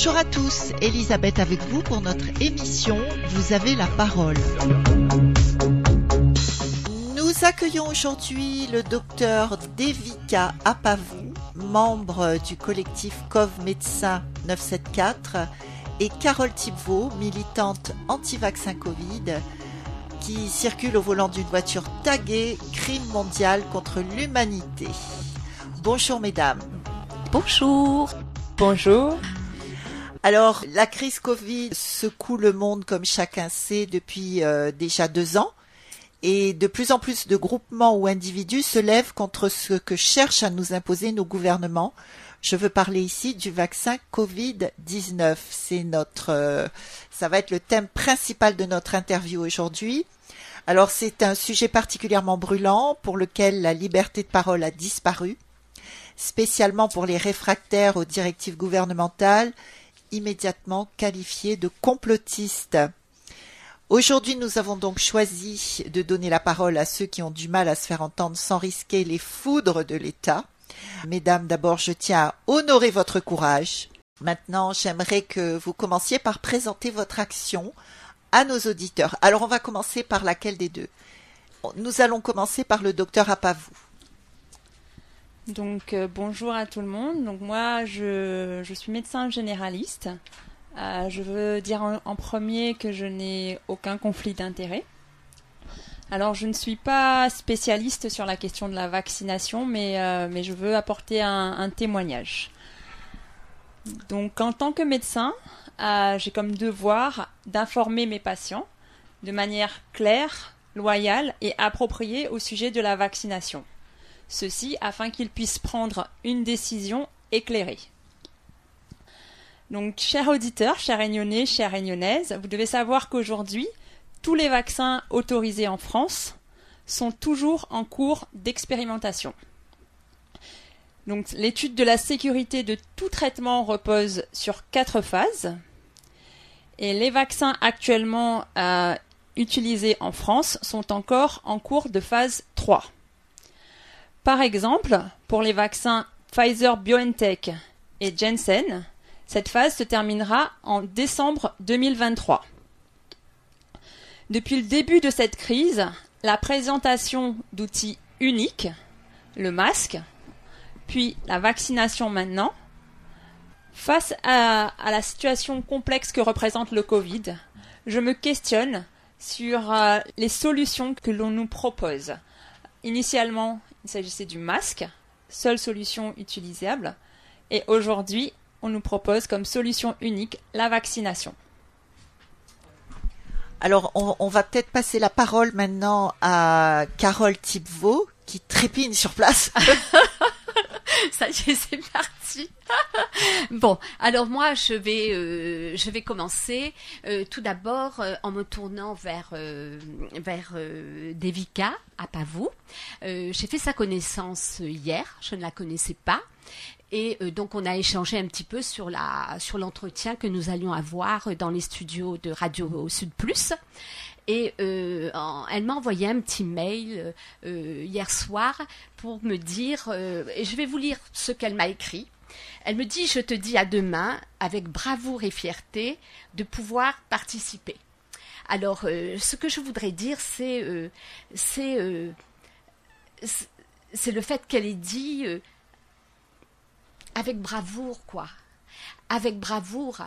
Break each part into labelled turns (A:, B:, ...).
A: Bonjour à tous, Elisabeth avec vous pour notre émission Vous avez la parole. Nous accueillons aujourd'hui le docteur Devika Apavou, membre du collectif COV Médecins 974, et Carole Thibvaux, militante anti-vaccin Covid, qui circule au volant d'une voiture taguée Crime mondial contre l'humanité. Bonjour mesdames.
B: Bonjour.
C: Bonjour.
A: Alors, la crise Covid secoue le monde comme chacun sait depuis euh, déjà deux ans. Et de plus en plus de groupements ou individus se lèvent contre ce que cherchent à nous imposer nos gouvernements. Je veux parler ici du vaccin Covid-19. C'est notre, euh, ça va être le thème principal de notre interview aujourd'hui. Alors c'est un sujet particulièrement brûlant pour lequel la liberté de parole a disparu, spécialement pour les réfractaires aux directives gouvernementales immédiatement qualifiés de complotistes. Aujourd'hui, nous avons donc choisi de donner la parole à ceux qui ont du mal à se faire entendre sans risquer les foudres de l'État. Mesdames, d'abord, je tiens à honorer votre courage. Maintenant, j'aimerais que vous commenciez par présenter votre action à nos auditeurs. Alors, on va commencer par laquelle des deux? Nous allons commencer par le docteur Apavou.
C: Donc euh, bonjour à tout le monde. Donc moi je, je suis médecin généraliste. Euh, je veux dire en, premier que je n'ai aucun conflit d'intérêt. Alors je ne suis pas spécialiste sur la question de la vaccination, mais, euh, mais je veux apporter un, un, témoignage. Donc en tant que médecin, j'ai comme devoir d'informer mes patients de manière claire, loyale et appropriée au sujet de la vaccination ceci afin qu'ils puissent prendre une décision éclairée. Donc, chers auditeurs, chers réunionnais, chères réunionnaises, vous devez savoir qu'aujourd'hui, tous les vaccins autorisés en France sont toujours en cours d'expérimentation. Donc, l'étude de la sécurité de tout traitement repose sur quatre phases. Et les vaccins actuellement euh, utilisés en France sont encore en cours de phase 3. Par exemple, pour les vaccins Pfizer BioNTech et Janssen, cette phase se terminera en décembre 2023. Depuis le début de cette crise, la présentation d'outils uniques, le masque, puis la vaccination maintenant, face à, à, la situation complexe que représente le Covid, je me questionne sur euh, les solutions que l'on nous propose. Initialement, il s'agissait du masque, seule solution utilisable. Et aujourd'hui, on nous propose comme solution unique la vaccination.
A: Alors, on, on va peut-être passer la parole maintenant à Carole Thibvaux, qui trépigne sur place.
B: Ça y est, c'est parti. bon, alors moi, je vais, euh, je vais commencer euh, tout d'abord euh, en me tournant vers vers Devika à Pavou. J'ai fait sa connaissance hier. Je ne la connaissais pas. Et donc on a échangé un petit peu sur la sur l'entretien que nous allions avoir dans les studios de Radio Sud Plus. Et euh, elle m'a envoyé un petit mail euh, hier soir pour me dire, euh, et je vais vous lire ce qu'elle m'a écrit. Elle me dit, je te dis à demain, avec bravoure et fierté, de pouvoir participer. Alors, ce que je voudrais dire, c'est c'est c'est le fait qu'elle ait dit avec bravoure, quoi. Avec bravoure,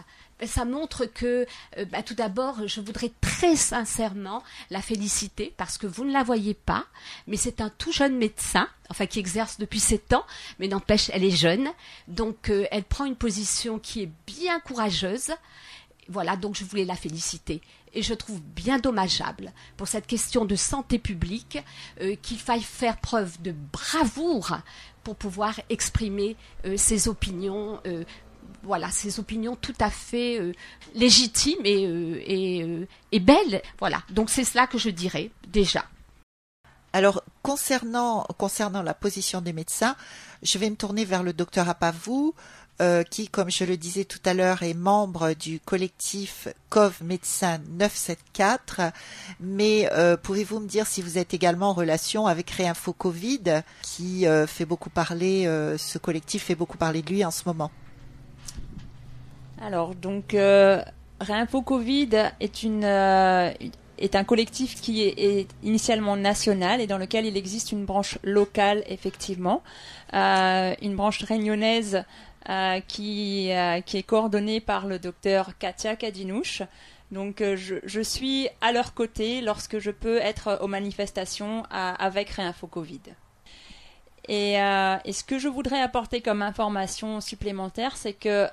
B: ça montre que, euh, bah, tout d'abord, je voudrais très sincèrement la féliciter parce que vous ne la voyez pas, mais c'est un tout jeune médecin, enfin qui exerce depuis sept ans, mais n'empêche, elle est jeune, donc euh, elle prend une position qui est bien courageuse. Voilà, donc je voulais la féliciter. Et je trouve bien dommageable pour cette question de santé publique euh, qu'il faille faire preuve de bravoure pour pouvoir exprimer ses opinions voilà, ses opinions tout à fait euh, légitimes et, euh, euh, et, belles. Voilà, donc c'est cela que je dirais déjà.
A: Alors, concernant, concernant la position des médecins, je vais me tourner vers le docteur Apavou, qui, comme je le disais tout à l'heure, est membre du collectif COV Médecins 974. Mais pouvez-vous me dire si vous êtes également en relation avec Réinfo Covid, qui fait beaucoup parler, ce collectif fait beaucoup parler de lui en ce moment?
C: Alors, donc, euh, Réinfo Covid est, une, euh, est un collectif qui est, initialement national et dans lequel il existe une branche locale, effectivement. Euh, une branche réunionnaise qui, qui est coordonnée par le docteur Katia Kadinouche. Donc je, je, suis à leur côté lorsque je peux être aux manifestations avec Réinfo Covid. Et, et, ce que je voudrais apporter comme information supplémentaire, c'est que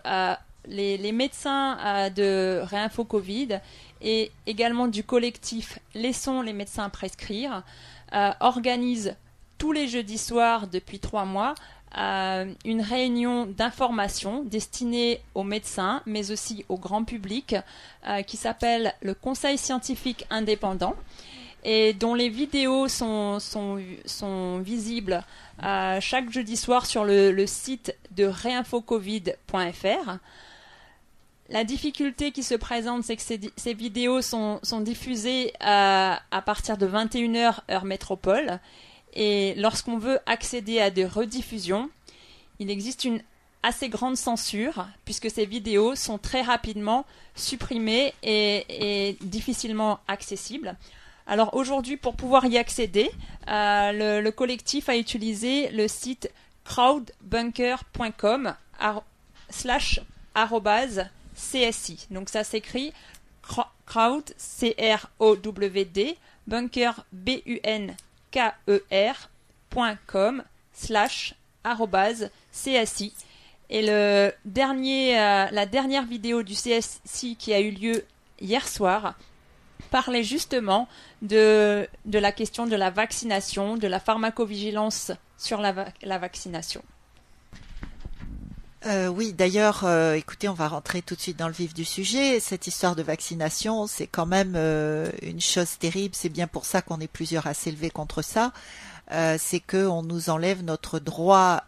C: les, médecins euh, de Réinfo Covid et également du collectif Laissons les médecins prescrire euh, organisent tous les jeudis soirs depuis trois mois euh, une réunion d'information destinée aux médecins, mais aussi au grand public, qui s'appelle le Conseil scientifique indépendant et dont les vidéos sont, visibles chaque jeudi soir sur le, le site de réinfocovid.fr. La difficulté qui se présente, c'est que ces, vidéos sont, diffusées à, partir de 21h heure métropole. Et lorsqu'on veut accéder à des rediffusions, il existe une assez grande censure, puisque ces vidéos sont très rapidement supprimées et, difficilement accessibles. Alors aujourd'hui, pour pouvoir y accéder, euh, le, collectif a utilisé le site crowdbunker.com slash CSI. Donc ça s'écrit crowd, C-R-O-W-D, bunker, B-U-N-K-E-R, slash, CSI. Et le dernier, euh, la dernière vidéo du CSI qui a eu lieu hier soir parlait justement de, la question de la vaccination, de la pharmacovigilance sur la vaccination.
A: Euh, oui, d'ailleurs, euh, écoutez, on va rentrer tout de suite dans le vif du sujet. Cette histoire de vaccination, c'est quand même euh, une chose terrible. C'est bien pour ça qu'on est plusieurs à s'élever contre ça. c'est qu'on nous enlève notre droit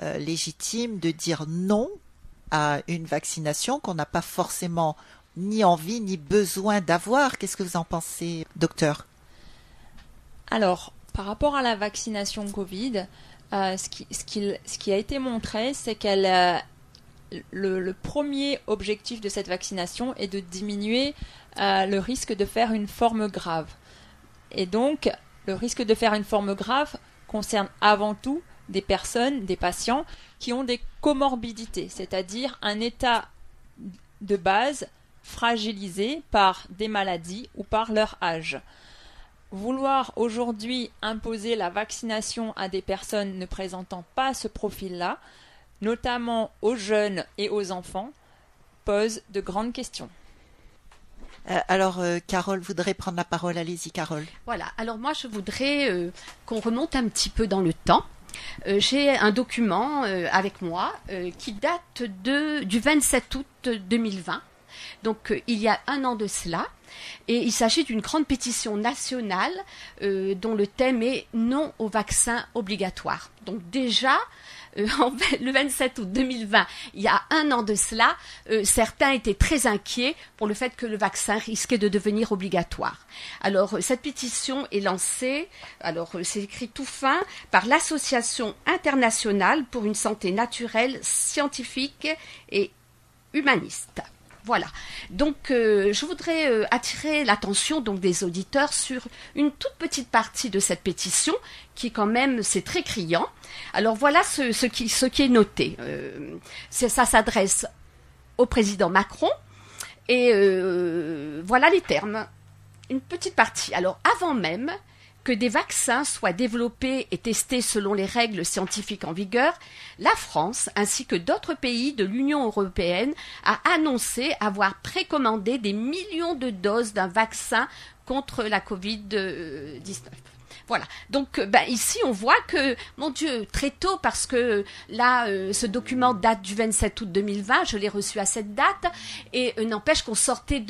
A: légitime de dire non à une vaccination qu'on n'a pas forcément ni envie ni besoin d'avoir. Qu'est-ce que vous en pensez, docteur?
C: Alors, par rapport à la vaccination Covid, euh, ce, qui, a été montré, c'est qu'elle euh, le, premier objectif de cette vaccination est de diminuer euh, le risque de faire une forme grave. Et donc, le risque de faire une forme grave concerne avant tout des personnes, des patients qui ont des comorbidités, c'est-à-dire un état de base fragilisé par des maladies ou par leur âge vouloir aujourd'hui imposer la vaccination à des personnes ne présentant pas ce profil-là, notamment aux jeunes et aux enfants, pose de grandes questions.
A: Euh, alors, euh, Carole voudrait prendre la parole. Allez-y, Carole.
B: Voilà. Alors moi, je voudrais euh, qu'on remonte un petit peu dans le temps. J'ai un document avec moi qui date de, du 27 août 2020. Donc, il y a un an de cela. Et il s'agit d'une grande pétition nationale euh, dont le thème est non au vaccin obligatoire. Donc déjà, euh, le 27 août 2020, il y a un an de cela, euh, certains étaient très inquiets pour le fait que le vaccin risquait de devenir obligatoire. Alors cette pétition est lancée, alors c'est écrit tout fin, par l'Association internationale pour une santé naturelle, scientifique et humaniste. Voilà. Donc, euh, je voudrais euh, attirer l'attention donc des auditeurs sur une toute petite partie de cette pétition, qui quand même c'est très criant. Alors voilà ce, qui, est noté. Euh, ça s'adresse au président Macron et voilà les termes. Une petite partie. Alors avant même que des vaccins soient développés et testés selon les règles scientifiques en vigueur, la France, ainsi que d'autres pays de l'Union européenne, a annoncé avoir précommandé des millions de doses d'un vaccin contre la Covid-19. Voilà. Donc, ben, ici, on voit que, mon Dieu, très tôt, parce que là, euh, ce document date du 27 août 2020, je l'ai reçu à cette date, et euh, n'empêche qu'on sortait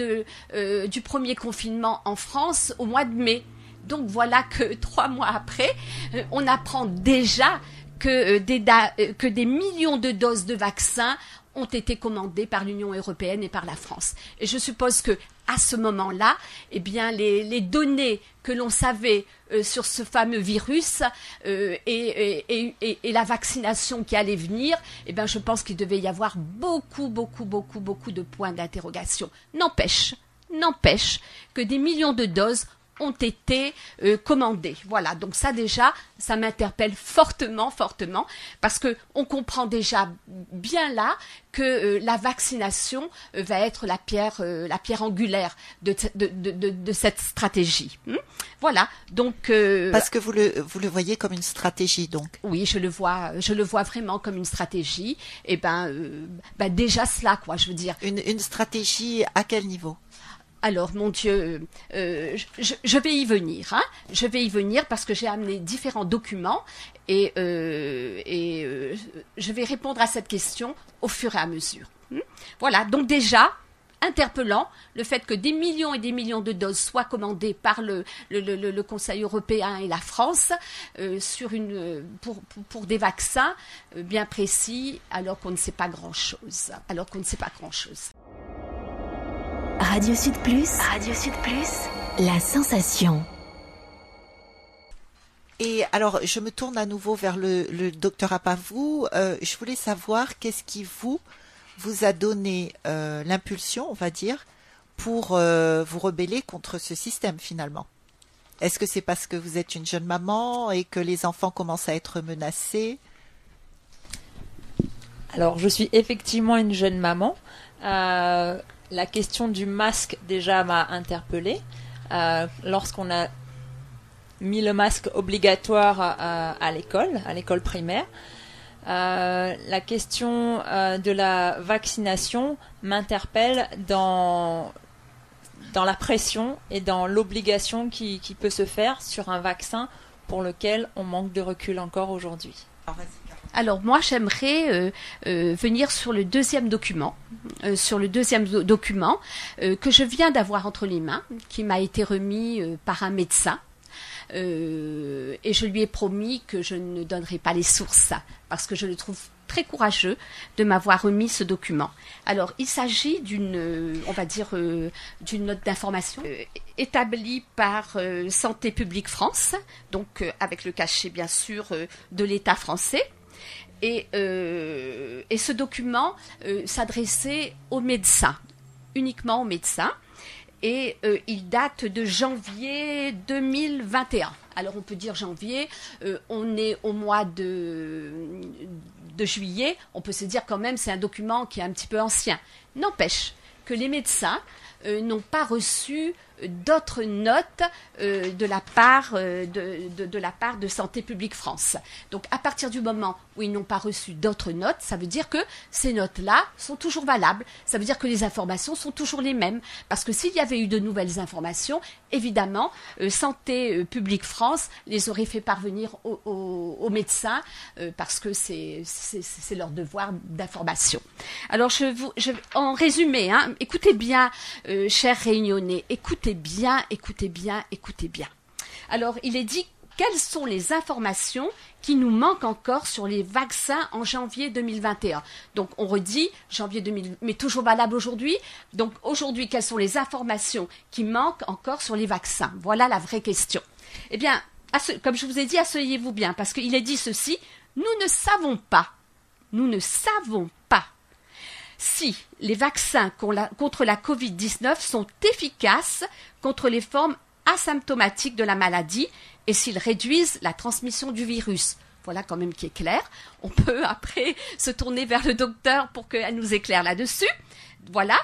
B: euh, du premier confinement en France au mois de mai. Donc voilà que trois mois après, euh, on apprend déjà que, euh, des, euh, que des millions de doses de vaccins ont été commandés par l'Union européenne et par la France. Et je suppose que à ce moment-là, eh bien, les, données que l'on savait sur ce fameux virus et, et, la vaccination qui allait venir, eh bien, je pense qu'il devait y avoir beaucoup, beaucoup, beaucoup, beaucoup de points d'interrogation. N'empêche, n'empêche que des millions de doses ont été euh, commandés. Voilà, donc ça déjà, ça m'interpelle fortement, fortement, parce que on comprend déjà bien là que euh, la vaccination euh, va être la pierre, la pierre angulaire de, de, cette stratégie. Hmm voilà, donc
A: parce que vous le vous le voyez comme une stratégie, donc.
B: Oui, je le vois, je le vois vraiment comme une stratégie. Et ben, ben déjà cela, quoi, je veux dire.
A: Une, une stratégie à quel niveau?
B: Alors, mon Dieu, euh, je, vais y venir. Hein. Je vais y venir parce que j'ai amené différents documents et, euh, euh, je vais répondre à cette question au fur et à mesure. Hmm. Voilà, donc déjà, interpellant le fait que des millions et des millions de doses soient commandées par le, Conseil européen et la France pour, pour, des vaccins bien précis alors qu'on ne sait pas grand-chose. Alors qu'on ne sait pas grand-chose.
D: Radio Sud Plus. Radio Sud Plus. La sensation.
A: Et alors, je me tourne à nouveau vers le, docteur Apavou. Euh, je voulais savoir qu'est-ce qui vous vous a donné euh, l'impulsion, on va dire, pour euh, vous rebeller contre ce système finalement. Est-ce que c'est parce que vous êtes une jeune maman et que les enfants commencent à être menacés?
C: Alors, je suis effectivement une jeune maman la question du masque déjà m'a interpellée. Euh, lorsqu'on a mis le masque obligatoire à, l'école, à l'école primaire. Euh, la question euh, de la vaccination m'interpelle dans, dans la pression et dans l'obligation qui, qui, peut se faire sur un vaccin pour lequel on manque de recul encore aujourd'hui.
B: Alors moi j'aimerais euh, euh, venir sur le deuxième document, euh, sur le deuxième document que je viens d'avoir entre les mains, qui m'a été remis par un médecin. et je lui ai promis que je ne donnerai pas les sources parce que je le trouve très courageux de m'avoir remis ce document. Alors, il s'agit d'une, on va dire, d'une note d'information établie par Santé publique France, donc avec le cachet bien sûr de l'État français. Euh, et, ce document euh, s'adressait aux médecins, uniquement aux médecins, et euh, il date de janvier 2021. Alors on peut dire janvier, on est au mois de, de juillet, on peut se dire quand même c'est un document qui est un petit peu ancien. N'empêche que les médecins n'ont pas reçu d'autres notes de la part de, de, la part de Santé publique France. Donc à partir du moment où ils n'ont pas reçu d'autres notes, ça veut dire que ces notes-là sont toujours valables. Ça veut dire que les informations sont toujours les mêmes. Parce que s'il y avait eu de nouvelles informations, évidemment, euh, Santé euh, publique France les aurait fait parvenir aux, médecins euh, parce que c'est leur devoir d'information. Alors, je vous, en résumé, hein, écoutez bien, chers réunionnais, écoutez bien, écoutez bien, écoutez bien. Alors, il est dit quelles sont les informations qui nous manquent encore sur les vaccins en janvier 2021. Donc on redit janvier 2000, mais toujours valable aujourd'hui. Donc aujourd'hui, quelles sont les informations qui manquent encore sur les vaccins? Voilà la vraie question. Eh bien, comme je vous ai dit, asseyez-vous bien, parce qu'il est dit ceci, nous ne savons pas, nous ne savons pas si les vaccins contre la Covid-19 sont efficaces contre les formes asymptomatiques de la maladie et s'ils réduisent la transmission du virus. Voilà quand même qui est clair. On peut après se tourner vers le docteur pour qu'elle nous éclaire là-dessus. Voilà.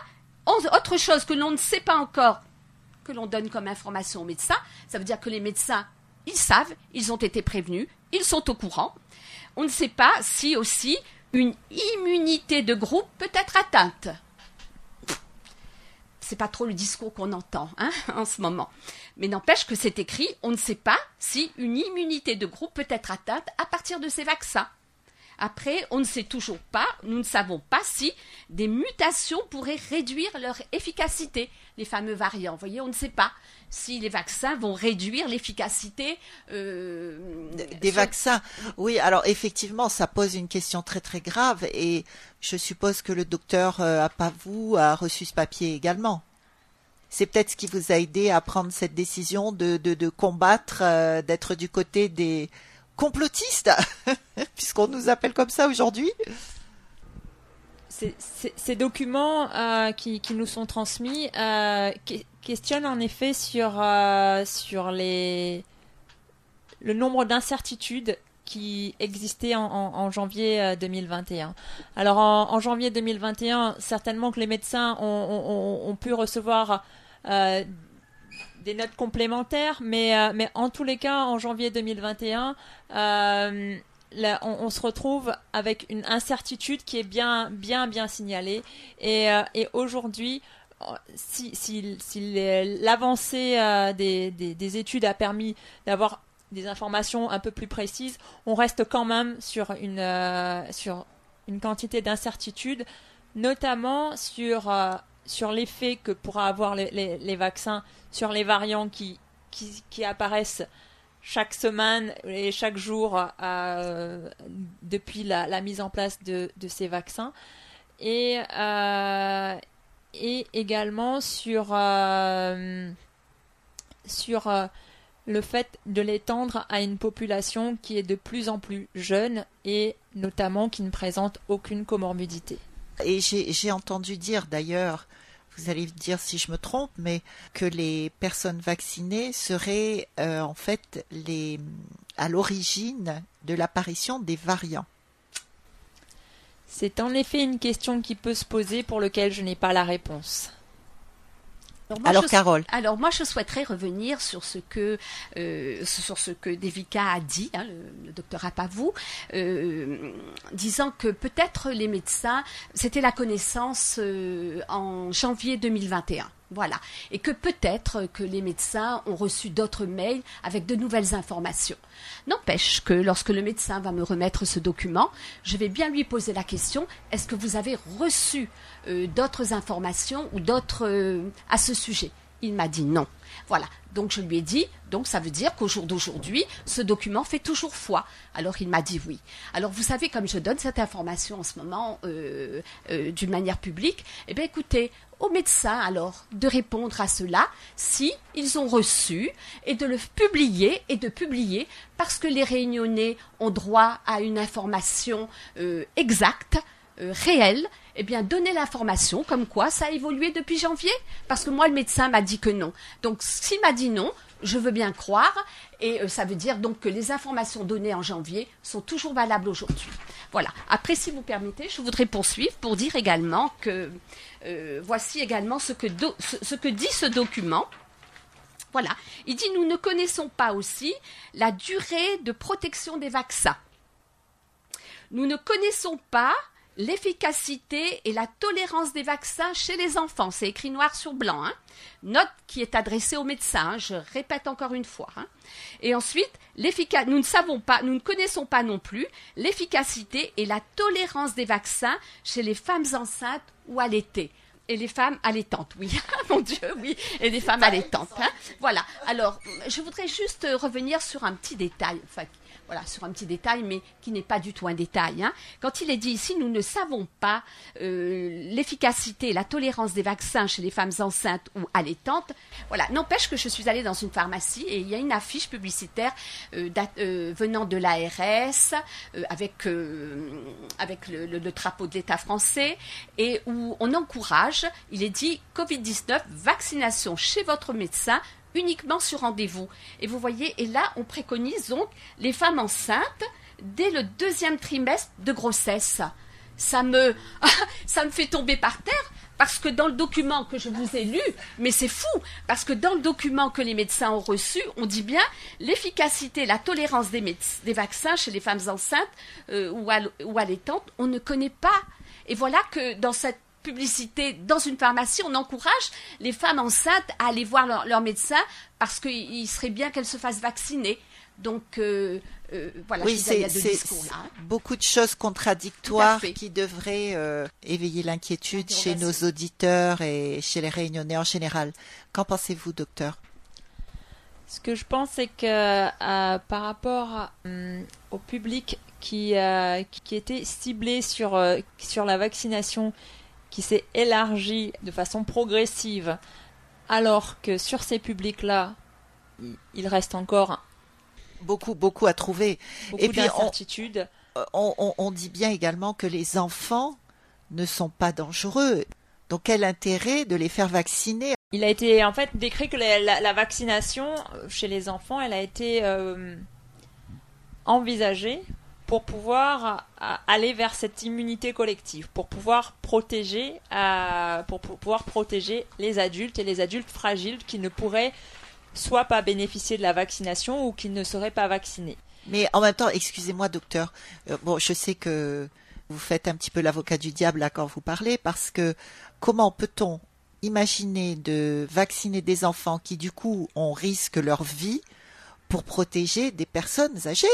B: Autre chose que l'on ne sait pas encore, que l'on donne comme information aux médecins, ça veut dire que les médecins, ils savent, ils ont été prévenus, ils sont au courant. On ne sait pas si aussi une immunité de groupe peut être atteinte c'est pas trop le discours qu'on entend hein, en ce moment. Mais n'empêche que c'est écrit, on ne sait pas si une immunité de groupe peut être atteinte à partir de ces vaccins. Après, on ne sait toujours pas, nous ne savons pas si des mutations pourraient réduire leur efficacité, les fameux variants. Vous voyez, on ne sait pas si les vaccins vont réduire l'efficacité
A: euh, des vaccins. Oui, alors effectivement, ça pose une question très très grave et je suppose que le docteur euh, vous a reçu ce papier également. C'est peut-être ce qui vous a aidé à prendre cette décision de, de, combattre, euh, d'être du côté des complotistes, puisqu'on nous appelle comme ça aujourd'hui.
C: Ces, documents euh, qui, nous sont transmis questionne en effet sur, euh, sur les, le nombre d'incertitudes qui existaient en, janvier 2021. Euh, Alors en, janvier 2021, certainement que les médecins ont, pu recevoir euh, des notes complémentaires, mais, mais en tous les cas, en janvier 2021, on, se retrouve avec une incertitude qui est bien, bien, bien signalée. Et, et aujourd'hui, si, l'avancée euh, des, études a permis d'avoir des informations un peu plus précises, on reste quand même sur une, euh, sur une quantité d'incertitudes, notamment sur, euh, sur l'effet que pourra avoir les, vaccins sur les variants qui, qui, apparaissent chaque semaine et chaque jour depuis la, mise en place de, de ces vaccins. Et, et également sur, euh, sur euh, le fait de l'étendre à une population qui est de plus en plus jeune et notamment qui ne présente aucune comorbidité.
A: Et j'ai entendu dire d'ailleurs, vous allez dire si je me trompe, mais que les personnes vaccinées seraient euh, en fait les, à l'origine de l'apparition des variants.
C: C'est en effet une question qui peut se poser pour laquelle je n'ai pas la réponse.
A: Alors, Carole.
B: Alors moi je souhaiterais revenir sur ce que euh, sur ce que Devika a dit, hein, le, docteur Apavou, euh, disant que peut-être les médecins, c'était la connaissance euh, en janvier 2021. Voilà. Et que peut-être que les médecins ont reçu d'autres mails avec de nouvelles informations. N'empêche que lorsque le médecin va me remettre ce document, je vais bien lui poser la question, est-ce que vous avez reçu euh, d'autres informations ou d'autres euh, à ce sujet? Il m'a dit non. Voilà. Donc je lui ai dit, donc ça veut dire qu'au jour d'aujourd'hui, ce document fait toujours foi. Alors il m'a dit oui. Alors vous savez, comme je donne cette information en ce moment euh, d'une manière publique, eh bien écoutez, aux médecins alors de répondre à cela si ils ont reçu et de le publier et de publier parce que les réunionnais ont droit à une information euh, exacte, euh, réelle, eh bien donner l'information comme quoi ça a évolué depuis janvier parce que moi le médecin m'a dit que non. Donc s'il m'a dit non, je veux bien croire, et euh, ça veut dire donc que les informations données en janvier sont toujours valables aujourd'hui. Voilà. Après, si vous permettez, je voudrais poursuivre pour dire également que euh, voici également ce que, ce que dit ce document. Voilà. Il dit nous ne connaissons pas aussi la durée de protection des vaccins. Nous ne connaissons pas l'efficacité et la tolérance des vaccins chez les enfants. C'est écrit noir sur blanc. Hein. Note qui est adressée aux médecins. Hein. Je répète encore une fois. Hein. Et ensuite, nous ne savons pas, nous ne connaissons pas non plus l'efficacité et la tolérance des vaccins chez les femmes enceintes ou allaitées. Et les femmes allaitantes, oui, mon Dieu, oui, et les femmes allaitantes. Voilà. Alors, je voudrais juste revenir sur un petit détail, enfin, voilà, sur un petit détail, mais qui n'est pas du tout un détail. Hein. Quand il est dit ici, nous ne savons pas euh, l'efficacité, la tolérance des vaccins chez les femmes enceintes ou allaitantes. Voilà, n'empêche que je suis allée dans une pharmacie et il y a une affiche publicitaire euh, euh, venant de l'ARS avec avec le, le, le drapeau de l'État français et où on encourage. Il est dit Covid-19 vaccination chez votre médecin uniquement sur rendez-vous. Et vous voyez, et là, on préconise donc les femmes enceintes dès le deuxième trimestre de grossesse. Ça me, fait tomber par terre parce que dans le document que je vous ai lu, mais c'est fou, parce que dans le document que les médecins ont reçu, on dit bien l'efficacité, la tolérance des, des, vaccins chez les femmes enceintes euh, ou, ou allaitantes, on ne connaît pas. Et voilà que dans cette publicité dans une pharmacie, on encourage les femmes enceintes à aller voir leur, médecin parce qu'il serait bien qu'elles se fassent vacciner. Donc euh, euh, voilà,
A: Oui,
B: je disais, il y a
A: c'est
B: hein.
A: beaucoup de choses contradictoires qui devraient euh, éveiller l'inquiétude chez nos auditeurs et chez les réunionnais en général. Qu'en pensez-vous, docteur?
C: Ce que je pense, c'est que euh, par rapport à, hum, au public qui, euh, qui- qui était ciblé sur, euh, sur la vaccination, qui s'est élargi de façon progressive, alors que sur ces publics-là, il- il reste encore
A: Beaucoup, beaucoup à trouver.
C: beaucoup
A: Et puis,
C: d'incertitudes.
A: Euh, On, on- on dit bien également que les enfants ne sont pas dangereux. Donc quel intérêt de les faire vacciner?
C: Il a été en fait décrit que la, la- la vaccination euh, chez les enfants, elle a été euh, envisagée pour pouvoir euh, aller vers cette immunité collective, pour pouvoir protéger, euh, protéger les adultes et les adultes fragiles qui ne pourraient soit pas bénéficier de la vaccination ou qui ne seraient pas vaccinés.
A: Mais en même temps, excusez-moi, docteur. euh, je sais que vous faites un petit peu l'avocat du diable là quand vous parlez, parce que comment peut-on imaginer de vacciner des enfants qui du coup on risque leur vie pour protéger des personnes âgées?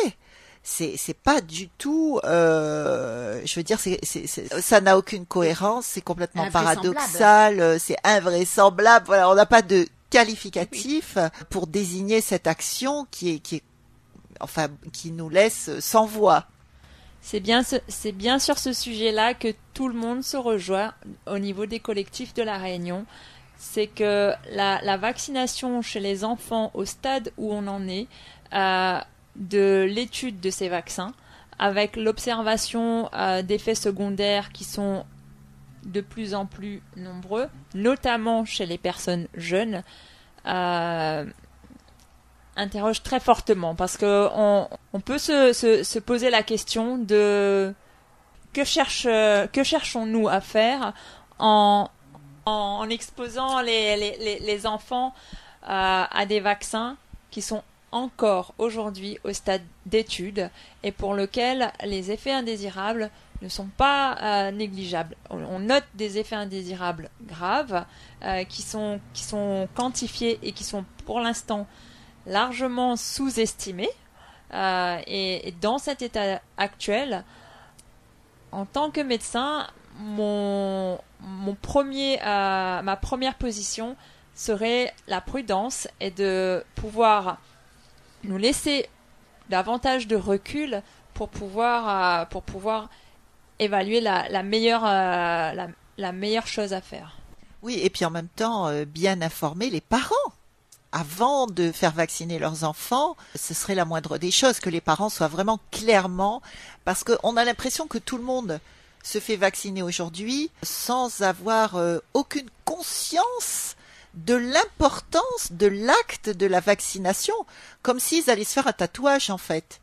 A: C'est c'est pas du tout euh, je veux dire c'est c'est c'est- ça n'a aucune cohérence c'est complètement paradoxal euh, c'est invraisemblable. Voilà on n'a pas de qualificatif pour désigner cette action qui est qui est enfin qui nous laisse sans voix.
C: C'est bien, ce- c'est bien sur ce sujet-là que tout le monde se rejoint au niveau des collectifs de la Réunion. C'est que la, la vaccination chez les enfants au stade où on en est, euh, de l'étude de ces vaccins, avec l'observation euh, d'effets secondaires qui sont de plus en plus nombreux, notamment chez les personnes jeunes, euh, interroge très fortement parce que on, peut se, se, se poser la question de que cherche que cherchons-nous à faire en, en, exposant les, les enfants euh, à des vaccins qui sont encore aujourd'hui au stade d'étude et pour lequel les effets indésirables ne sont pas euh, négligeables. On, note des effets indésirables graves euh, qui, sont, qui sont quantifiés et qui sont pour l'instant largement sous-estimés. Euh, et, et dans cet état actuel, en tant que médecin, mon, mon premier, ma première position serait la prudence et de pouvoir nous laisser davantage de recul pour pouvoir, euh, pour pouvoir évaluer la, la meilleure, euh, la, meilleure chose à faire.
A: Oui, et puis en même temps, euh, bien informer les parents. Avant de faire vacciner leurs enfants, ce serait la moindre des choses que les parents soient vraiment clairement, parce qu'on a l'impression que tout le monde se fait vacciner aujourd'hui sans avoir aucune conscience de l'importance de l'acte de la vaccination, comme s'ils allaient se faire un tatouage en fait.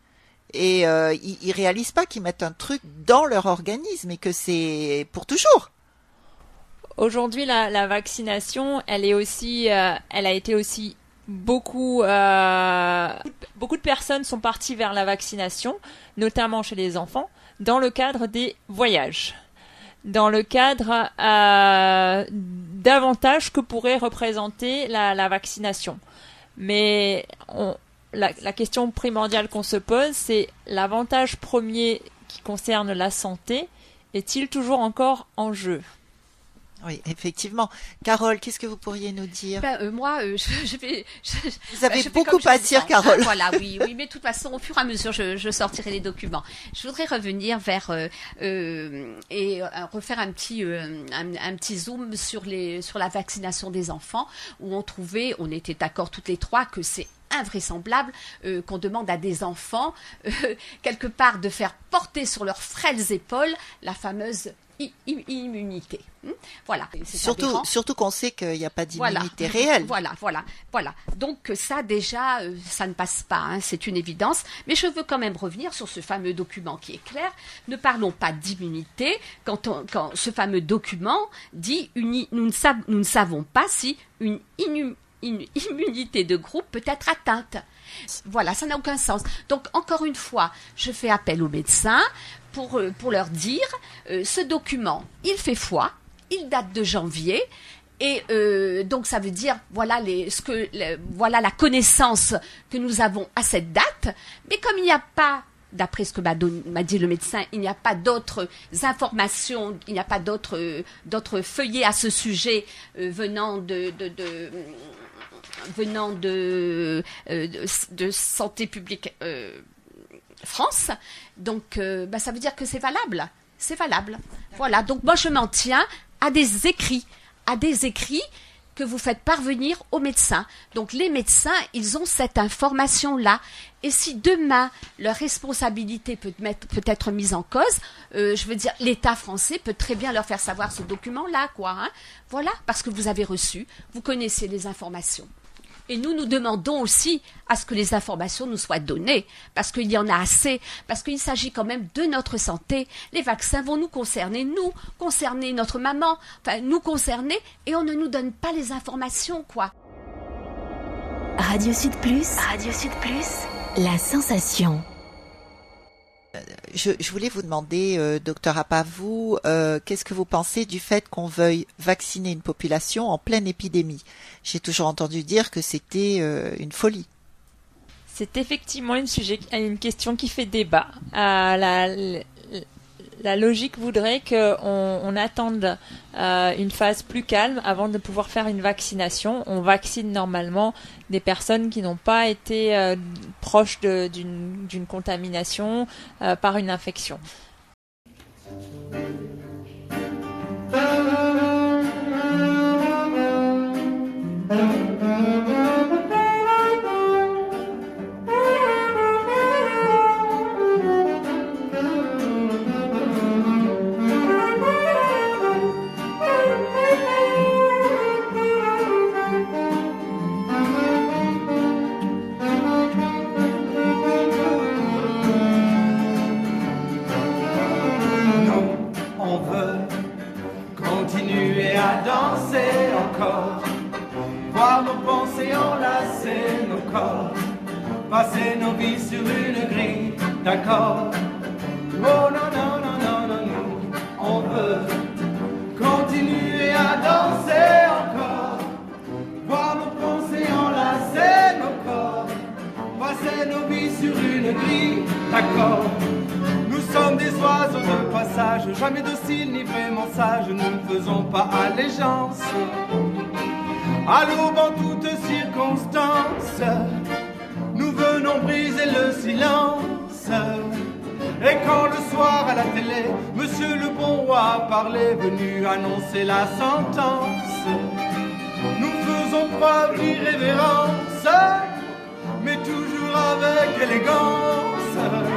A: Et euh, ils, réalisent pas qu'ils mettent un truc dans leur organisme et que c'est pour toujours.
C: Aujourd'hui, la, la vaccination, elle est aussi, euh, elle a été aussi beaucoup, euh, beaucoup de personnes sont parties vers la vaccination, notamment chez les enfants, dans le cadre des voyages, dans le cadre euh, d'avantages que pourrait représenter la, vaccination. Mais la question primordiale qu'on se pose, c'est l'avantage premier qui concerne la santé est-il toujours encore en jeu?
A: Oui, effectivement. Carole, qu'est-ce que vous pourriez nous dire?
B: Ben, euh, moi, euh, je, je vais. je-
A: Vous avez
B: je
A: beaucoup à dire,
B: sens.
A: Carole.
B: Voilà, oui, oui, mais de toute façon, au fur et à mesure, je, je sortirai les documents. Je voudrais revenir vers euh, euh, et euh, refaire un petit euh, un, un petit zoom sur les sur la vaccination des enfants, où on trouvait, on était d'accord toutes les trois que c'est invraisemblable euh, qu'on demande à des enfants euh, quelque part de faire porter sur leurs frêles épaules la fameuse immunité. Hmm? Voilà.
A: Surtout,
B: aberrant.
A: surtout qu'on sait qu'il n'y a pas
B: Voilà.
A: d'immunité réelle.
B: Voilà, voilà, voilà. Donc ça déjà, euh, ça ne passe pas, hein, c'est une évidence. Mais je veux quand même revenir sur ce fameux document qui est clair. Ne parlons pas d'immunité quand, on- quand ce fameux document dit nous, ne sav- nous ne savons pas si une, une immunité de groupe peut être atteinte. Voilà, ça n'a aucun sens. Donc encore une fois, je fais appel aux médecins pour, euh, pour leur dire, euh, ce document, il fait foi, il date de janvier, Et euh, donc ça veut dire voilà les ce que voilà la connaissance que nous avons à cette date. Mais comme il n'y a pas D'après ce que m'a dit le médecin, il n'y a pas d'autres informations, il n'y a pas d'autres d'autres feuillets à ce sujet venant de, de, venant de, de, santé publique France. Donc, euh, bah, ça veut dire que c'est valable. C'est valable. Voilà. Donc, moi, je m'en tiens à des écrits, à des écrits que vous faites parvenir aux médecins. Donc, les médecins, ils ont cette information-là. Et si demain leur responsabilité peut, être mise en cause, euh, je veux dire, l'État français peut très bien leur faire savoir ce document-là, quoi. hein. Voilà, parce que vous avez reçu, vous connaissez les informations. Et nous, nous demandons aussi à ce que les informations nous soient données, parce qu'il y en a assez, parce qu'il s'agit quand même de notre santé. Les vaccins vont nous concerner, nous, concerner notre maman, enfin, nous concerner, et on ne nous donne pas les informations, quoi.
D: Radio Sud Plus. Radio Sud Plus. La sensation.
A: Je, je voulais vous demander, euh, docteur Appa, vous, euh, qu'est-ce que vous pensez du fait qu'on veuille vacciner une population en pleine épidémie? J'ai toujours entendu dire que c'était euh, une folie.
C: C'est effectivement une, sujet, une question qui fait débat. Euh, la logique voudrait qu'on on attende euh, une phase plus calme avant de pouvoir faire une vaccination. On vaccine normalement des personnes qui n'ont pas été euh, proches d'une contamination euh, par une infection.
E: Voir nos pensées enlacer nos corps, passer nos vies sur une grille d'accord. Oh non, non, non, non, non, nous, on veut continuer à danser encore, voir nos pensées enlacer nos corps, passer nos vies sur une grille d'accord. Sommes des oiseaux de passage, jamais dociles ni vraiment sages, ne faisons pas allégeance. À l'aube en toutes circonstances, nous venons briser le silence. Et quand le soir à la télé, Monsieur le bon roi parlait, venu annoncer la sentence, nous faisons preuve d'irrévérence, mais toujours avec élégance.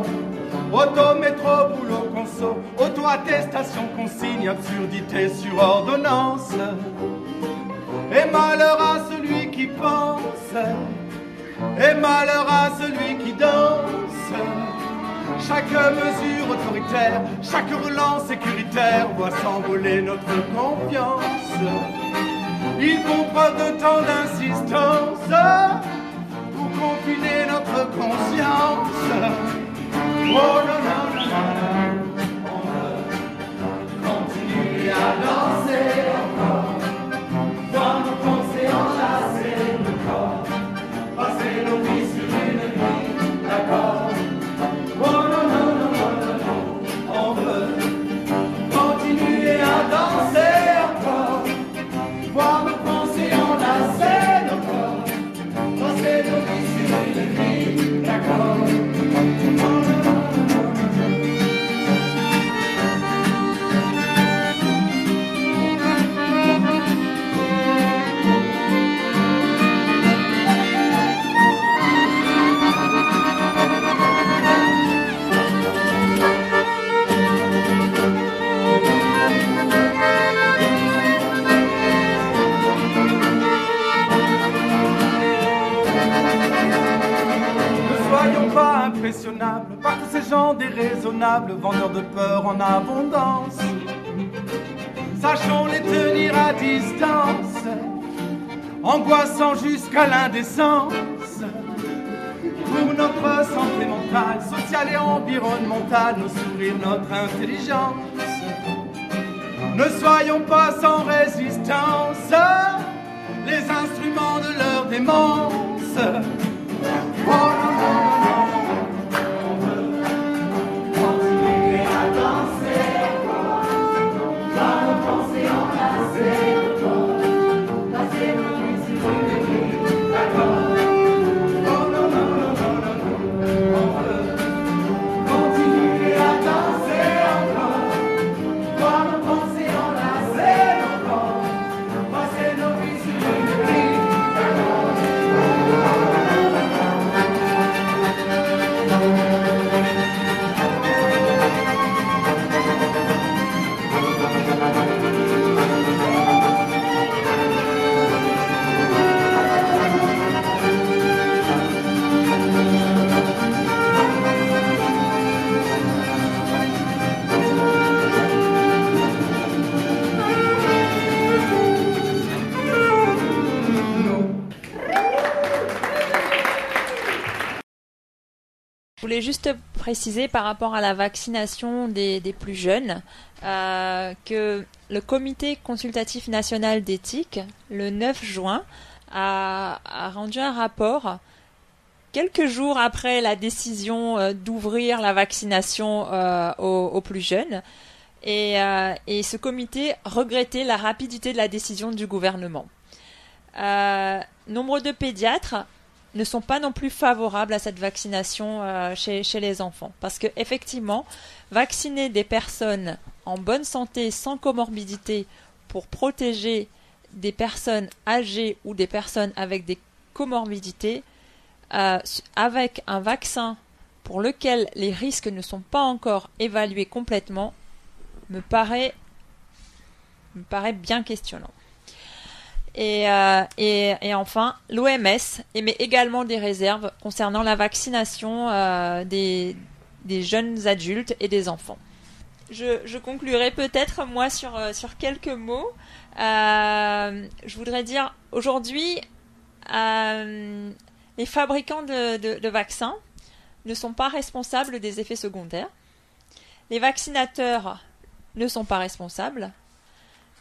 E: Auto, métro, boulot, conso, auto-attestation, consigne, absurdité sur ordonnance. Et malheur à celui qui pense, et malheur à celui qui danse. Chaque mesure autoritaire, chaque relance sécuritaire voit s'envoler notre confiance. Ils font preuve de tant d'insistance pour confiner notre conscience. Oh continuer à danser déraisonnables, vendeurs de peur en abondance. Sachons les tenir à distance, angoissant jusqu'à l'indécence. Pour notre santé mentale, sociale et environnementale, nos sourires, notre intelligence. Ne soyons pas sans résistance, les instruments de leur démence.
C: Juste préciser par rapport à la vaccination des, plus jeunes euh, que le Comité consultatif national d'éthique, le 9 juin, a, rendu un rapport quelques jours après la décision euh, d'ouvrir la vaccination euh, aux, plus jeunes. Et, ce comité regrettait la rapidité de la décision du gouvernement. Nombre de pédiatres ne sont pas non plus favorables à cette vaccination euh, chez, les enfants. Parce que effectivement, vacciner des personnes en bonne santé sans comorbidité pour protéger des personnes âgées ou des personnes avec des comorbidités, euh, avec un vaccin pour lequel les risques ne sont pas encore évalués complètement, me paraît, me paraît bien questionnant. Et, euh, et, enfin, l'OMS émet également des réserves concernant la vaccination euh, des, jeunes adultes et des enfants. Je, conclurai peut-être moi sur, euh, quelques mots. Je voudrais dire aujourd'hui, les fabricants de, de vaccins ne sont pas responsables des effets secondaires. Les vaccinateurs ne sont pas responsables.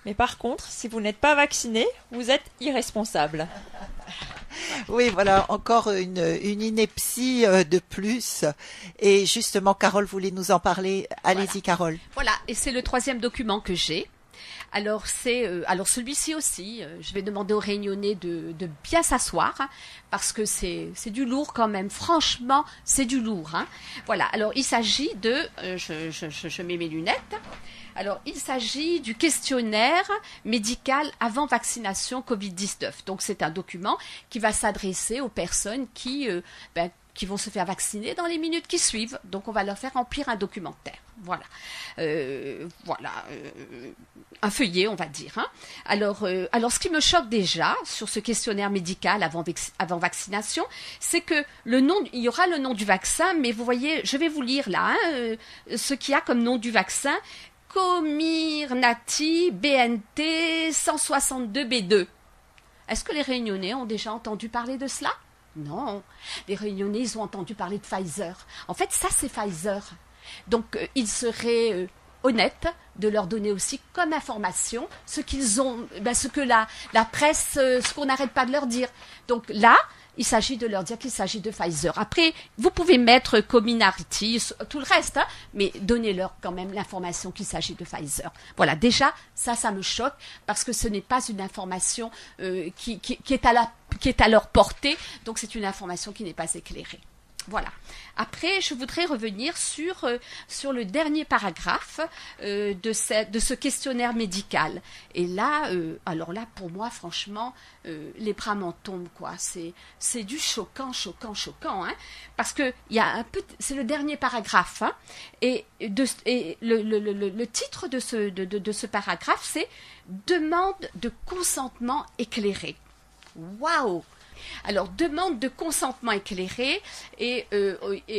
C: Mais par contre, si vous n'êtes pas vacciné, vous êtes irresponsable.
A: Oui, voilà, encore une, une ineptie euh, de plus. Et justement, Carole voulait nous en parler. Allez-y,
B: Voilà.
A: Carole.
B: Voilà, et c'est le troisième document que j'ai. Alors c'est euh, celui-ci aussi, euh, je vais demander aux réunionnais de, bien s'asseoir hein, parce que c'est du lourd quand même. Franchement, c'est du lourd. hein. Voilà. Alors il s'agit de, euh, je, mets mes lunettes. Alors, il s'agit du questionnaire médical avant vaccination Covid-19. Donc, c'est un document qui va s'adresser aux personnes qui, ben, qui vont se faire vacciner dans les minutes qui suivent. Donc, on va leur faire remplir un documentaire. Voilà. Euh, voilà. euh, un feuillet, on va dire. hein. Alors, euh, alors, ce qui me choque déjà sur ce questionnaire médical avant, vaccination, c'est que le nom, il y aura le nom du vaccin, mais vous voyez, je vais vous lire là hein, ce qu'il y a comme nom du vaccin. Comirnaty BNT 162B2. Est-ce que les Réunionnais ont déjà entendu parler de cela? Non. Les Réunionnais, ils ont entendu parler de Pfizer. En fait, ça, c'est Pfizer. Donc, euh, il serait euh, honnête de leur donner aussi comme information ce qu'ils ont, ben, ce que la, presse, euh, ce qu'on n'arrête pas de leur dire. Donc là, il s'agit de leur dire qu'il s'agit de Pfizer. Après, vous pouvez mettre Cominarity, tout le reste, hein, mais donnez-leur quand même l'information qu'il s'agit de Pfizer. Voilà, déjà, ça, ça me choque parce que ce n'est pas une information euh, qui est à la, qui est à leur portée, donc c'est une information qui n'est pas éclairée. Voilà. Après, je voudrais revenir sur, euh, sur le dernier paragraphe euh, de, ce, de ce questionnaire médical. Et là, euh, alors là, pour moi, franchement, les bras m'en tombent, quoi. C'est, du choquant, choquant, choquant, hein. Parce que c'est le dernier paragraphe, hein. Et, de, et le, le, le, le titre de ce, de, de ce paragraphe, c'est Demande de consentement éclairé. Waouh Alors, demande de consentement éclairé et, euh,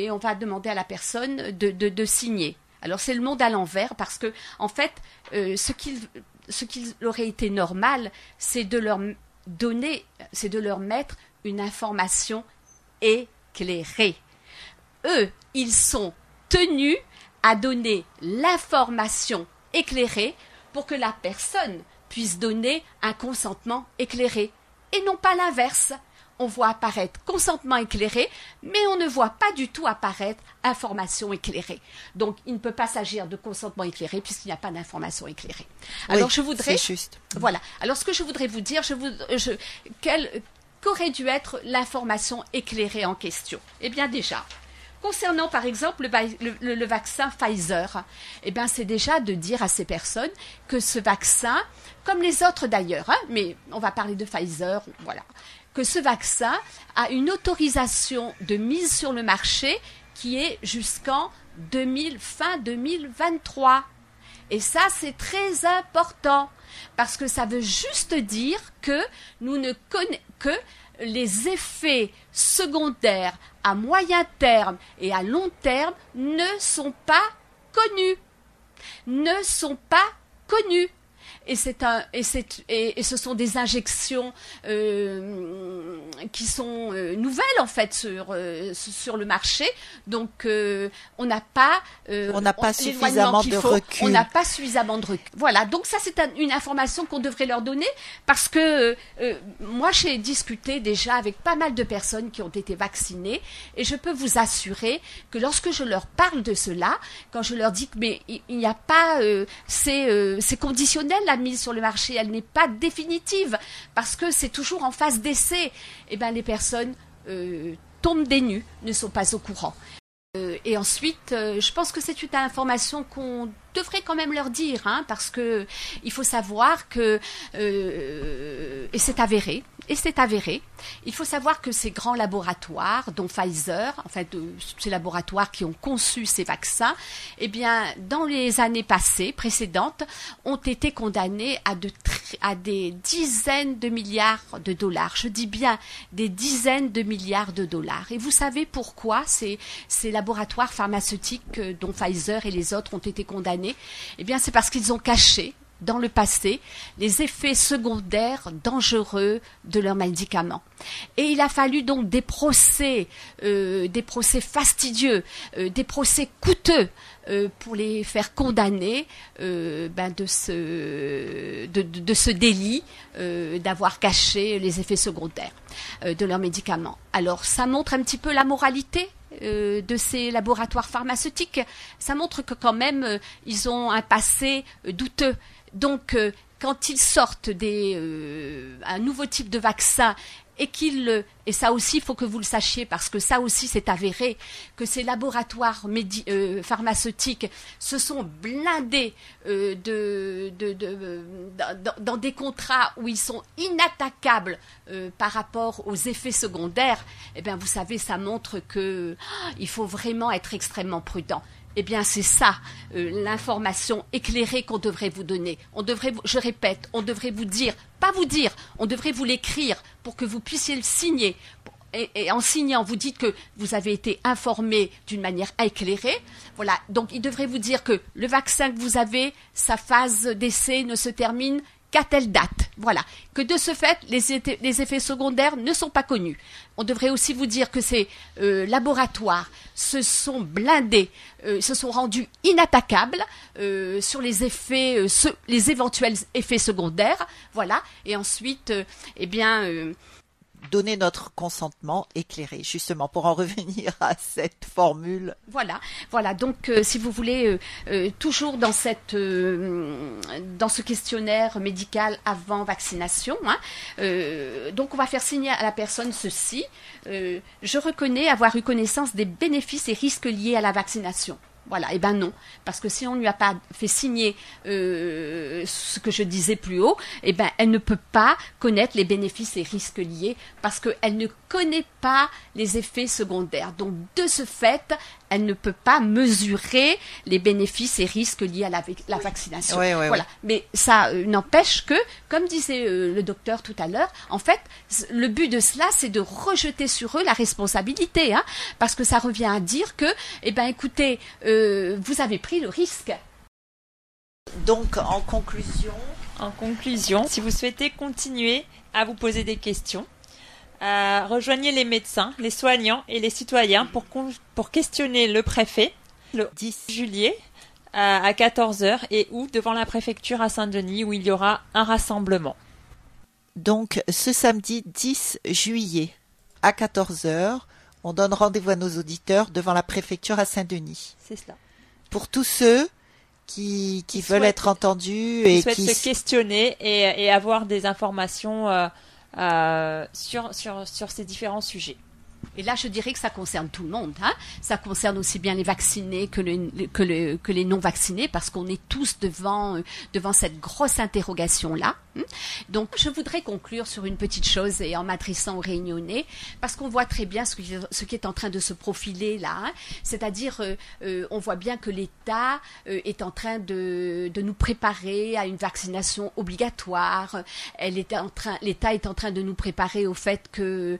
B: on va demander à la personne de signer. Alors, c'est le monde à l'envers parce que, en fait, euh, ce qu'il ce qu'il aurait été normal, c'est de leur donner, c'est de leur mettre une information éclairée. Eux, ils sont tenus à donner l'information éclairée pour que la personne puisse donner un consentement éclairé et non pas l'inverse. On voit apparaître consentement éclairé, mais on ne voit pas du tout apparaître information éclairée. Donc, il ne peut pas s'agir de consentement éclairé puisqu'il n'y a pas d'information éclairée. Alors,
A: Oui,
B: je voudrais.
A: c'est juste.
B: Voilà. Alors, ce que je voudrais vous dire, je vous, je, quelle, qu'aurait dû être l'information éclairée en question? Eh bien, déjà, Concernant par exemple le, va- le- le- le vaccin Pfizer, eh ben c'est déjà de dire à ces personnes que ce vaccin, comme les autres d'ailleurs, hein, mais on va parler de Pfizer, voilà, que ce vaccin a une autorisation de mise sur le marché qui est jusqu'en 2000, fin 2023. Et ça, c'est très important parce que ça veut juste dire que nous ne connaissons que les effets secondaires à moyen terme et à long terme ne sont pas connus. Ne sont pas connus. Et, c'est un, et, c'est, et, et ce sont des injections euh, qui sont euh, nouvelles en fait sur, euh, sur le marché. Donc on n'a pas,
A: On n'a pas suffisamment de
B: faut.
A: recul.
B: On n'a pas suffisamment de recul. Voilà, donc ça c'est un- une information qu'on devrait leur donner parce que moi j'ai discuté déjà avec pas mal de personnes qui ont été vaccinées et je peux vous assurer que lorsque je leur parle de cela, quand je leur dis que mais il n'y a pas, c'est c'est conditionnel la mise sur le marché, elle n'est pas définitive parce que c'est toujours en phase d'essai. Et ben les personnes euh, tombent des nues, ne sont pas au courant. Euh, et ensuite, euh, je pense que c'est une information qu'on devrait quand même leur dire, hein, parce que il faut savoir que euh, et c'est avéré, et c'est avéré. Il faut savoir que ces grands laboratoires, dont Pfizer, en fait, euh, ces laboratoires qui ont conçu ces vaccins, eh bien, dans les années passées, précédentes, ont été condamnés à, de à des dizaines de milliards de dollars. Je dis bien des dizaines de milliards de dollars. Et vous savez pourquoi ces, ces laboratoires pharmaceutiques, euh, dont Pfizer et les autres ont été condamnés Eh bien, c'est parce qu'ils ont caché dans le passé les effets secondaires dangereux de leurs médicaments. Et il a fallu donc des procès, euh, des procès fastidieux, euh, des procès coûteux euh, pour les faire condamner ben, de, ce, de, ce délit d'avoir caché les effets secondaires de leurs médicaments. Alors ça montre un petit peu la moralité euh, de ces laboratoires pharmaceutiques. Ça montre que quand même euh, ils ont un passé euh, douteux. Donc quand ils sortent des, un nouveau type de vaccin et qu'ils le- et ça aussi il faut que vous le sachiez parce que ça aussi c'est avéré que ces laboratoires euh, pharmaceutiques se sont blindés euh, dans, des contrats où ils sont inattaquables euh, par rapport aux effets secondaires eh bien vous savez ça montre que ah, il faut vraiment être extrêmement prudent eh bien, c'est ça l'information éclairée qu'on devrait vous donner. On devrait, je répète, on devrait vous dire, pas vous dire, on devrait vous l'écrire pour que vous puissiez le signer. Et, en signant, vous dites que vous avez été informé d'une manière éclairée. Voilà. Donc, il devrait vous dire que le vaccin que vous avez, sa phase d'essai ne se termine qu'à telle date. Voilà. Que de ce fait, les, effets secondaires ne sont pas connus. On devrait aussi vous dire que ces euh, laboratoires se sont blindés, euh, se sont rendus inattaquables euh, sur les effets, les éventuels effets secondaires. Voilà. Et ensuite, eh bien,
A: Donner notre consentement éclairé, justement, pour en revenir à cette formule.
B: Voilà, voilà. Donc, euh, si vous voulez, euh, euh, toujours dans ce questionnaire médical avant vaccination, hein, donc on va faire signer à la personne ceci. je reconnais avoir eu connaissance des bénéfices et risques liés à la vaccination. Voilà, et ben non, parce que si on ne lui a pas fait signer euh, ce que je disais plus haut, et ben elle ne peut pas connaître les bénéfices et risques liés parce qu'elle ne connaît pas les effets secondaires. Donc de ce fait, elle ne peut pas mesurer les bénéfices et risques liés à la, la vaccination. Voilà. Mais ça euh, n'empêche que, comme disait euh, le docteur tout à l'heure, en fait, le but de cela, c'est de rejeter sur eux la responsabilité, hein, parce que ça revient à dire que, eh ben, écoutez, euh, vous avez pris le risque.
A: Donc, en conclusion,
C: En conclusion, si vous souhaitez continuer à vous poser des questions, euh, rejoignez les médecins, les soignants et les citoyens pour, con- pour questionner le préfet le
A: 10.
C: juillet euh, à 14h et ou devant la préfecture à Saint-Denis où il y aura un rassemblement.
A: Donc, ce samedi 10 juillet à 14h, on donne rendez-vous à nos auditeurs devant la préfecture à Saint-Denis.
C: C'est cela.
A: Pour tous ceux qui, qui
C: Qui
A: veulent
C: souhaitent-
A: être entendus
C: Qui
A: et
C: souhaitent
A: qui
C: se questionner et, et avoir des informations euh, sur, sur, sur ces différents sujets.
B: Et là, je dirais que ça concerne tout le monde. Hein. Ça concerne aussi bien les vaccinés que, le- que, le- que les non vaccinés, parce qu'on est tous devant, euh, cette grosse interrogation-là. hein. Donc, je voudrais conclure sur une petite chose et en m'adressant aux Réunionnais, parce qu'on voit très bien ce qui, est en train de se profiler là. hein. C'est-à-dire, euh, euh, on voit bien que l'État est en train de, nous préparer à une vaccination obligatoire. L'État est en train de nous préparer au fait que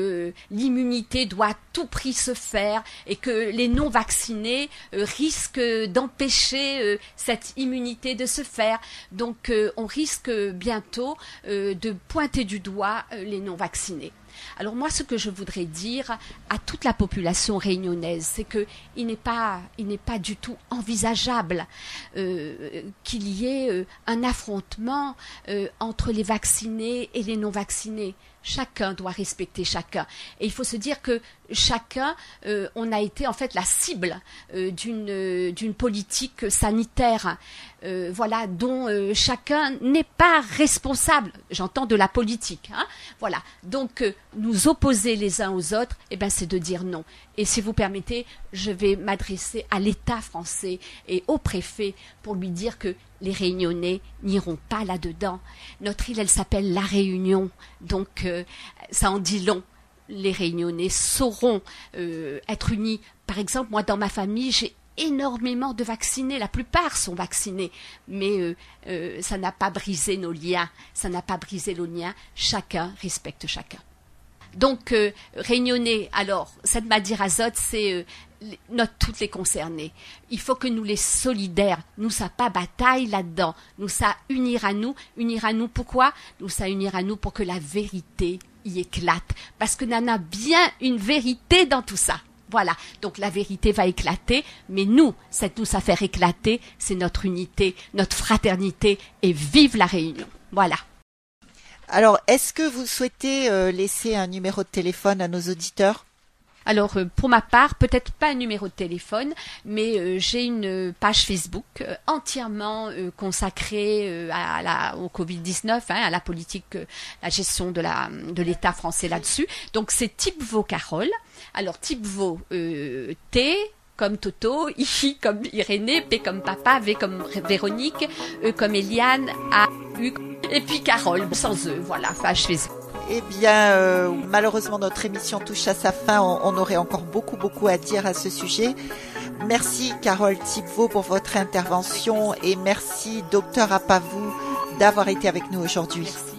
B: que l'immunité doit à tout prix se faire et que les non vaccinés euh, risquent d'empêcher euh, cette immunité de se faire. Donc, euh, on risque bientôt euh, de pointer du doigt euh, les non vaccinés. Alors moi, ce que je voudrais dire à toute la population réunionnaise, c'est que il n'est pas, il n'est pas du tout envisageable euh, qu'il y ait euh, un affrontement euh, entre les vaccinés et les non vaccinés. Chacun doit respecter chacun. Et il faut se dire que chacun, euh, on a été en fait la cible euh, d'une euh, d'une politique sanitaire, euh, voilà, dont euh, chacun n'est pas responsable. J'entends de la politique, hein, voilà. Donc euh, nous opposer les uns aux autres, eh ben c'est de dire non. Et si vous permettez, je vais m'adresser à l'État français et au préfet pour lui dire que les Réunionnais n'iront pas là-dedans. Notre île, elle s'appelle La Réunion, donc ça en dit long. Les Réunionnais sauront être unis. Par exemple, moi, dans ma famille, j'ai énormément de vaccinés. La plupart sont vaccinés, mais euh, euh, ça n'a pas brisé nos liens. Ça n'a pas brisé nos liens. Chacun respecte chacun. Donc, euh, alors, cette Madir Azote, c'est euh, notre, toutes les concernées. Il faut que nous les solidaires, nous ça pas bataille là-dedans, nous ça unir à nous, unir à nous pourquoi? Nous ça unir à nous pour que la vérité y éclate, parce que Nana a bien une vérité dans tout ça. Voilà, donc la vérité va éclater, mais nous, c'est nous ça faire éclater, c'est notre unité, notre fraternité, et vive la Réunion. Voilà.
A: Alors, est-ce que vous souhaitez euh, laisser un numéro de téléphone à nos auditeurs?
B: Alors, euh, pour ma part, peut-être pas un numéro de téléphone, mais euh, j'ai une euh, page Facebook entièrement consacrée à la, au Covid-19, hein, à la politique, la gestion de la de l'État français là-dessus. Donc, c'est Tipvo Carole. Alors, Tipvo euh, T comme Toto, I comme Irénée, P comme papa, V comme Véronique, E comme Eliane, A, U, et puis Carole, sans E, voilà, page Facebook.
A: Eh bien, euh, malheureusement, notre émission touche à sa fin. On, on aurait encore beaucoup, beaucoup à dire à ce sujet. Merci, Carole Tipvaux, pour votre intervention et merci, docteur Apavou, d'avoir été avec nous aujourd'hui.
B: Merci.